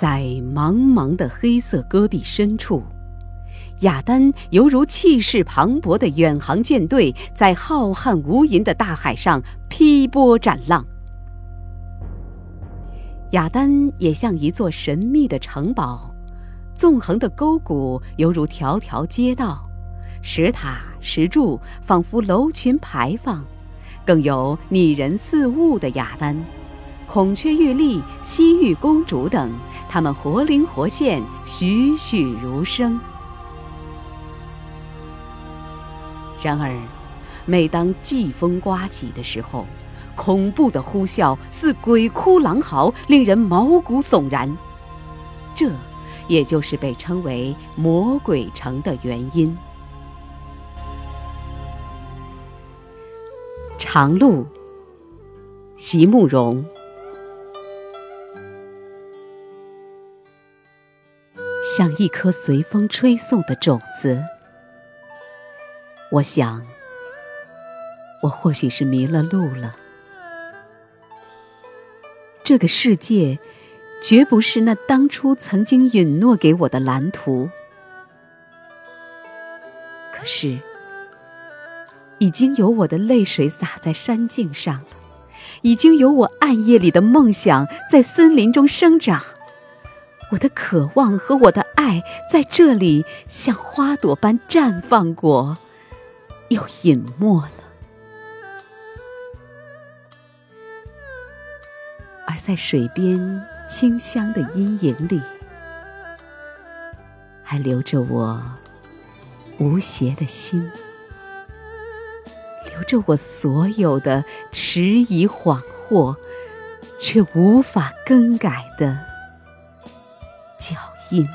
在茫茫的黑色戈壁深处，雅丹犹如气势磅礴的远航舰队，在浩瀚无垠的大海上劈波斩浪。雅丹也像一座神秘的城堡，纵横的沟谷犹如条条街道，石塔石柱仿佛楼群牌坊，更有拟人似物的雅丹，孔雀玉立、西域公主等，它们活灵活现，栩栩如生。然而，每当季风刮起的时候，恐怖的呼啸似鬼哭狼嚎，令人毛骨悚然。这，也就是被称为“魔鬼城”的原因。长路，席慕容。像一颗随风吹送的种子，我想，我或许是迷了路了。这个世界，绝不是那当初曾经允诺给我的蓝图。可是，已经有我的泪水洒在山径上了，已经有我暗夜里的梦想在森林中生长，我的渴望和我的爱在这里像花朵般绽放过，又隐没了。而在水边清香的阴影里，还留着我无邪的心，留着我所有的迟疑恍惚，却无法更改的脚印。